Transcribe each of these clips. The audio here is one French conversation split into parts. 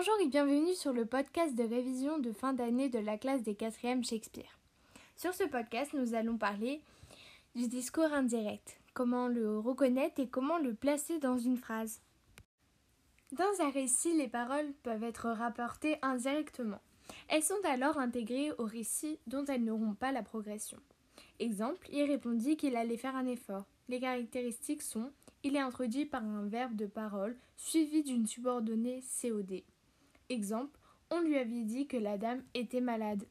et bienvenue sur le podcast de révision de fin d'année de la classe des 4e Shakespeare. Sur ce podcast, nous allons parler du discours indirect, comment le reconnaître et comment le placer dans une phrase. Dans un récit, les paroles peuvent être rapportées indirectement. Elles sont alors intégrées au récit dont elles n'auront pas la progression. Exemple, il répondit qu'il allait faire un effort. Les caractéristiques sont il est introduit par un verbe de parole suivi d'une subordonnée COD. Exemple, on lui avait dit que la dame était malade.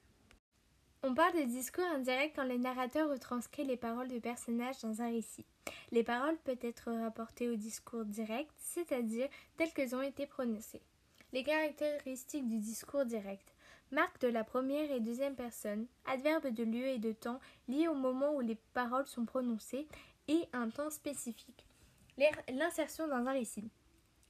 On parle de discours indirect quand le narrateur retranscrit les paroles de personnages dans un récit. Les paroles peuvent être rapportées au discours direct, c'est-à-dire telles qu'elles ont été prononcées. Les caractéristiques du discours direct. Marque de la première et deuxième personne, adverbe de lieu et de temps liés au moment où les paroles sont prononcées et un temps spécifique. L'insertion dans un récit.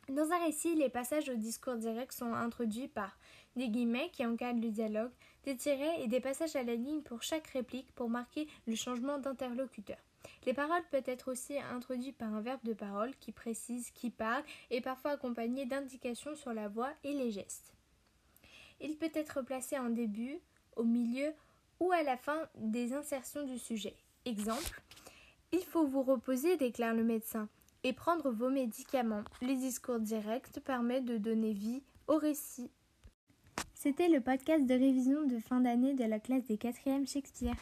Dans un récit, les passages au discours direct sont introduits par des guillemets qui encadrent le dialogue, des tirets et des passages à la ligne pour chaque réplique pour marquer le changement d'interlocuteur. Les paroles peuvent être aussi introduites par un verbe de parole qui précise qui parle et parfois accompagné d'indications sur la voix et les gestes. Il peut être placé en début, au milieu ou à la fin des insertions du sujet. Exemple Il faut vous reposer, déclare le médecin et prendre vos médicaments. Les discours directs permettent de donner vie au récit. C'était le podcast de révision de fin d'année de la classe des 4e Shakespeare.